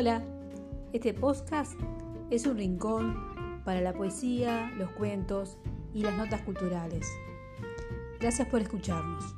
Hola, este podcast es un rincón para la poesía, los cuentos y las notas culturales. Gracias por escucharnos.